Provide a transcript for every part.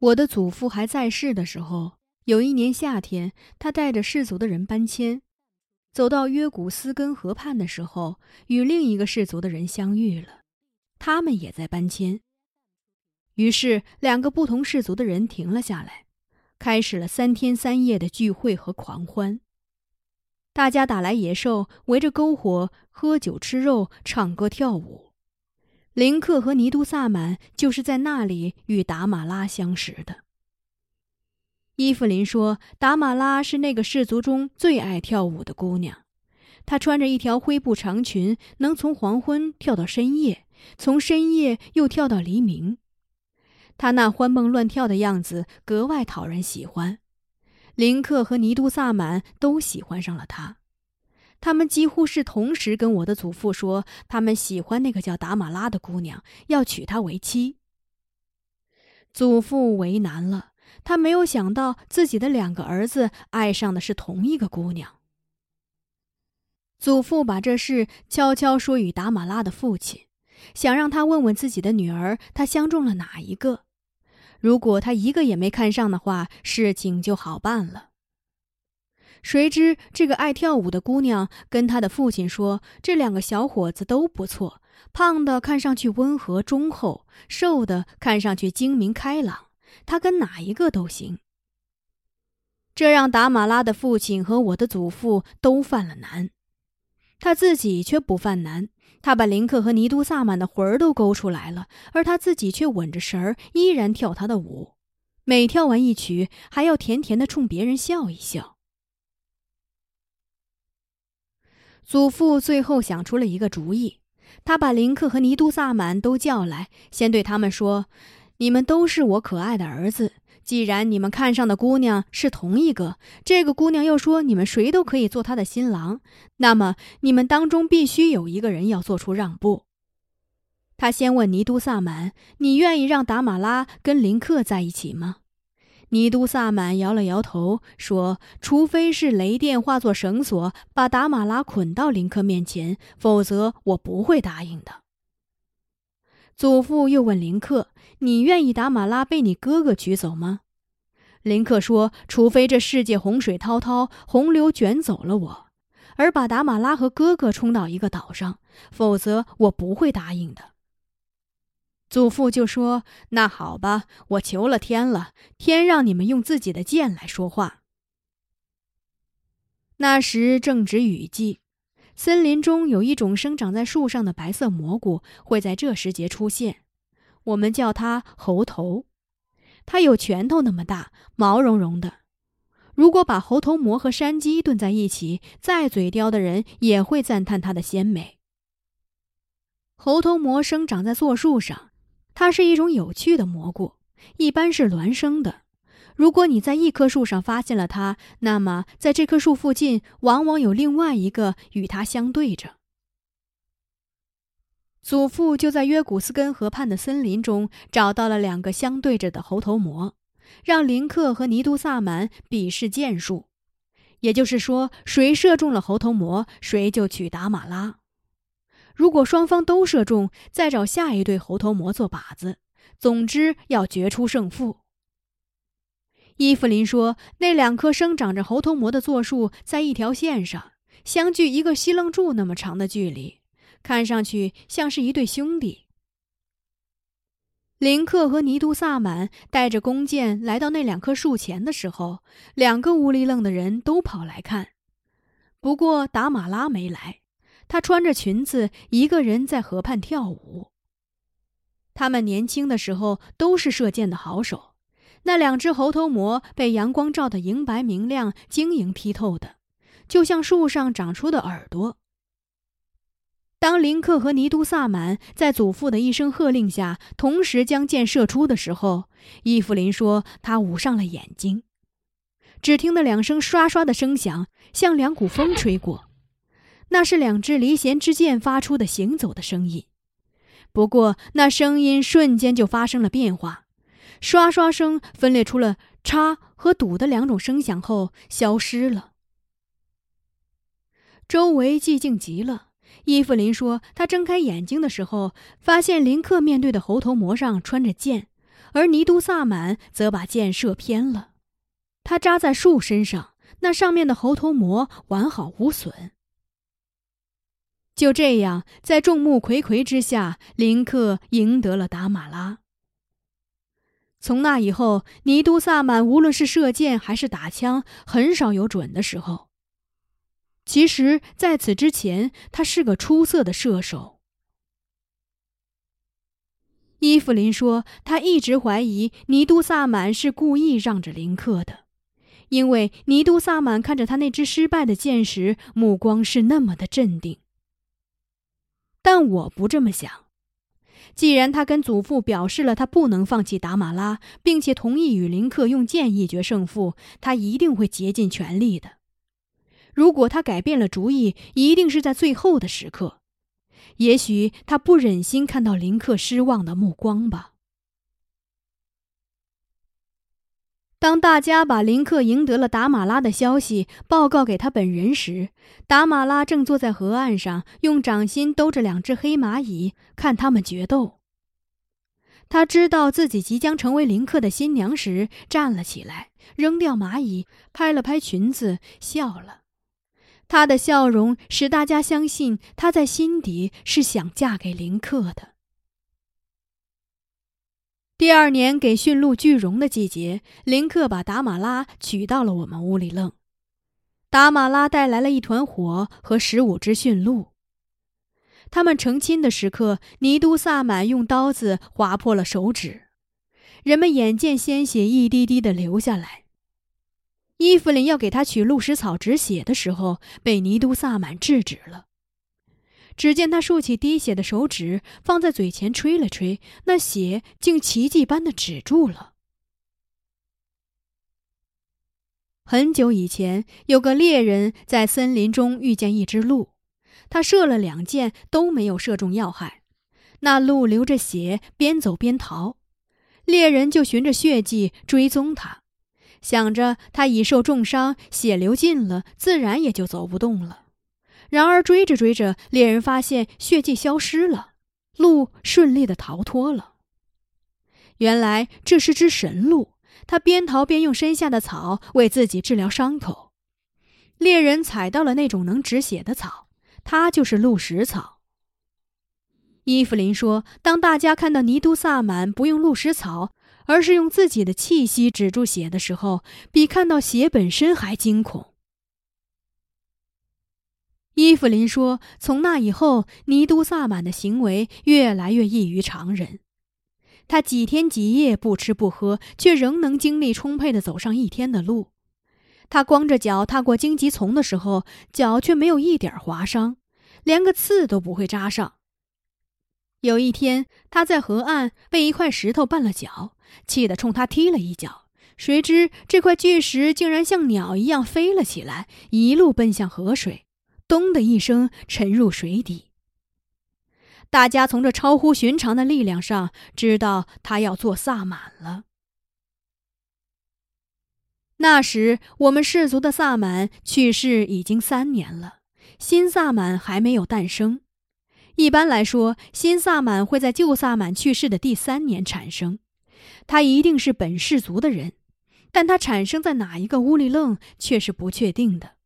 我的祖父还在世的时候，有一年夏天，他带着氏族的人搬迁，走到约古斯根河畔的时候，与另一个氏族的人相遇了，他们也在搬迁。于是，两个不同氏族的人停了下来，开始了三天三夜的聚会和狂欢。大家打来野兽，围着篝火喝酒吃肉，唱歌跳舞。林克和尼都萨满就是在那里与达玛拉相识的。伊芙琳说：“达玛拉是那个氏族中最爱跳舞的姑娘，她穿着一条灰布长裙，能从黄昏跳到深夜，从深夜又跳到黎明。她那欢蹦乱跳的样子格外讨人喜欢，林克和尼都萨满都喜欢上了她。”他们几乎是同时跟我的祖父说，他们喜欢那个叫达玛拉的姑娘，要娶她为妻。祖父为难了，他没有想到自己的两个儿子爱上的是同一个姑娘。祖父把这事悄悄说与达玛拉的父亲，想让他问问自己的女儿，她相中了哪一个。如果他一个也没看上的话，事情就好办了。谁知这个爱跳舞的姑娘跟她的父亲说：“这两个小伙子都不错，胖的看上去温和忠厚，瘦的看上去精明开朗，他跟哪一个都行。”这让达马拉的父亲和我的祖父都犯了难，他自己却不犯难。他把林克和尼都萨满的魂儿都勾出来了，而他自己却稳着神儿，依然跳他的舞，每跳完一曲，还要甜甜的冲别人笑一笑。祖父最后想出了一个主意，他把林克和尼都萨满都叫来，先对他们说：“你们都是我可爱的儿子。既然你们看上的姑娘是同一个，这个姑娘又说你们谁都可以做她的新郎，那么你们当中必须有一个人要做出让步。”他先问尼都萨满：“你愿意让达马拉跟林克在一起吗？”尼都萨满摇了摇头，说：“除非是雷电化作绳索，把达玛拉捆到林克面前，否则我不会答应的。”祖父又问林克：“你愿意达玛拉被你哥哥娶走吗？”林克说：“除非这世界洪水滔滔，洪流卷走了我，而把达玛拉和哥哥冲到一个岛上，否则我不会答应的。”祖父就说：“那好吧，我求了天了，天让你们用自己的剑来说话。”那时正值雨季，森林中有一种生长在树上的白色蘑菇会在这时节出现，我们叫它猴头。它有拳头那么大，毛茸茸的。如果把猴头蘑和山鸡炖在一起，再嘴刁的人也会赞叹它的鲜美。猴头蘑生长在柞树上。它是一种有趣的蘑菇，一般是孪生的。如果你在一棵树上发现了它，那么在这棵树附近往往有另外一个与它相对着。祖父就在约古斯根河畔的森林中找到了两个相对着的猴头蘑，让林克和尼都萨满比试剑术，也就是说，谁射中了猴头蘑，谁就娶达马拉。如果双方都射中，再找下一对猴头魔做靶子。总之要决出胜负。伊芙琳说：“那两棵生长着猴头魔的座树在一条线上，相距一个西楞柱那么长的距离，看上去像是一对兄弟。”林克和尼都萨满带着弓箭来到那两棵树前的时候，两个乌里愣的人都跑来看，不过达马拉没来。她穿着裙子，一个人在河畔跳舞。他们年轻的时候都是射箭的好手，那两只猴头蘑被阳光照得银白明亮、晶莹剔透的，就像树上长出的耳朵。当林克和尼都萨满在祖父的一声喝令下同时将箭射出的时候，伊芙琳说：“他捂上了眼睛。”只听得两声唰唰的声响，像两股风吹过。那是两支离弦之箭发出的行走的声音，不过那声音瞬间就发生了变化，刷刷声分裂出了“叉”和“堵”的两种声响后消失了。周围寂静极了。伊芙琳说：“她睁开眼睛的时候，发现林克面对的猴头膜上穿着剑，而尼都萨满则把箭射偏了。他扎在树身上，那上面的猴头膜完好无损。就这样，在众目睽睽之下，林克赢得了达马拉。从那以后，尼都萨满无论是射箭还是打枪，很少有准的时候。其实，在此之前，他是个出色的射手。伊芙琳说，他一直怀疑尼都萨满是故意让着林克的，因为尼都萨满看着他那支失败的箭时，目光是那么的镇定。但我不这么想。既然他跟祖父表示了他不能放弃达马拉，并且同意与林克用剑一决胜负，他一定会竭尽全力的。如果他改变了主意，一定是在最后的时刻。也许他不忍心看到林克失望的目光吧。当大家把林克赢得了达马拉的消息报告给他本人时，达马拉正坐在河岸上，用掌心兜着两只黑蚂蚁，看他们决斗。他知道自己即将成为林克的新娘时，站了起来，扔掉蚂蚁，拍了拍裙子，笑了。他的笑容使大家相信他在心底是想嫁给林克的。第二年给驯鹿聚绒的季节，林克把达马拉娶到了我们屋里愣。达马拉带来了一团火和十五只驯鹿。他们成亲的时刻，尼都萨满用刀子划破了手指，人们眼见鲜血一滴滴的流下来。伊芙琳要给他取鹿食草止血的时候，被尼都萨满制止了。只见他竖起滴血的手指，放在嘴前吹了吹，那血竟奇迹般的止住了。很久以前，有个猎人在森林中遇见一只鹿，他射了两箭都没有射中要害，那鹿流着血，边走边逃，猎人就循着血迹追踪他，想着他已受重伤，血流尽了，自然也就走不动了。然而追着追着，猎人发现血迹消失了，鹿顺利的逃脱了。原来这是只神鹿，它边逃边用身下的草为自己治疗伤口。猎人采到了那种能止血的草，它就是鹿食草。伊芙琳说：“当大家看到尼都萨满不用鹿食草，而是用自己的气息止住血的时候，比看到血本身还惊恐。”伊芙琳说：“从那以后，尼都萨满的行为越来越异于常人。他几天几夜不吃不喝，却仍能精力充沛地走上一天的路。他光着脚踏过荆棘丛的时候，脚却没有一点划伤，连个刺都不会扎上。有一天，他在河岸被一块石头绊了脚，气得冲他踢了一脚，谁知这块巨石竟然像鸟一样飞了起来，一路奔向河水。”咚的一声，沉入水底。大家从这超乎寻常的力量上知道他要做萨满了。那时，我们氏族的萨满去世已经三年了，新萨满还没有诞生。一般来说，新萨满会在旧萨满去世的第三年产生。他一定是本氏族的人，但他产生在哪一个乌里楞却是不确定的。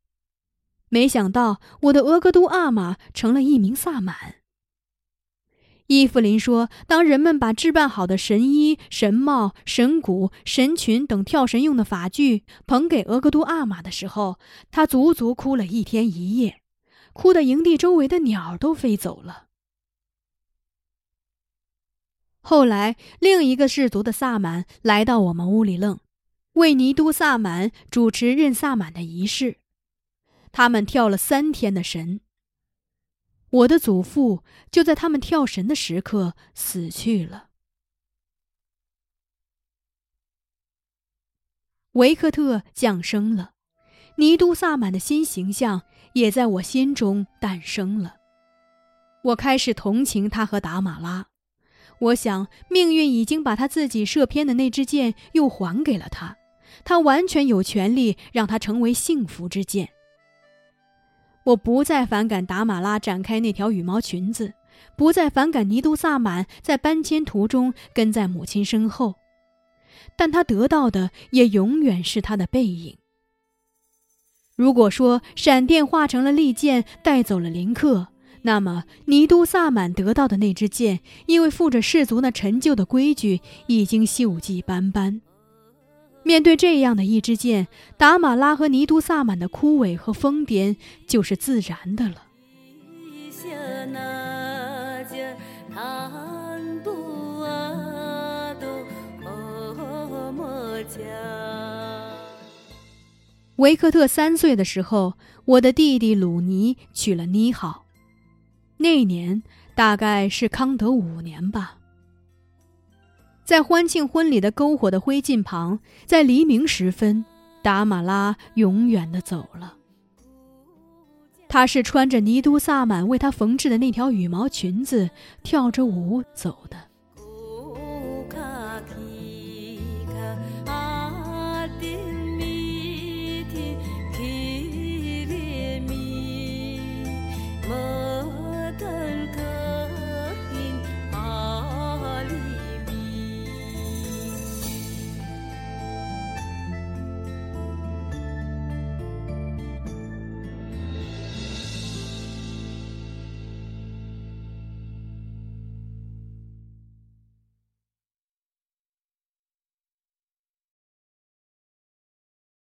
没想到我的额格都阿玛成了一名萨满。伊芙琳说：“当人们把置办好的神衣、神帽、神鼓、神裙等跳神用的法具捧给额格都阿玛的时候，他足足哭了一天一夜，哭得营地周围的鸟都飞走了。”后来，另一个氏族的萨满来到我们屋里愣，为尼都萨满主持任萨满的仪式。他们跳了三天的神。我的祖父就在他们跳神的时刻死去了。维克特降生了，尼都萨满的新形象也在我心中诞生了。我开始同情他和达马拉，我想命运已经把他自己射偏的那支箭又还给了他，他完全有权利让他成为幸福之箭。我不再反感达马拉展开那条羽毛裙子，不再反感尼都萨满在搬迁途中跟在母亲身后。但他得到的也永远是他的背影。如果说闪电化成了利剑带走了林克，那么尼都萨满得到的那支剑，因为附着氏族那陈旧的规矩，已经锈迹斑斑。面对这样的一支箭，达马拉和尼都萨满的枯萎和疯癫就是自然的了。维克特三岁的时候，我的弟弟鲁尼娶了妮好。那年大概是康德五年吧。在欢庆婚礼的篝火的灰烬旁，在黎明时分，达玛拉永远的走了。她是穿着尼都萨满为她缝制的那条羽毛裙子，跳着舞走的。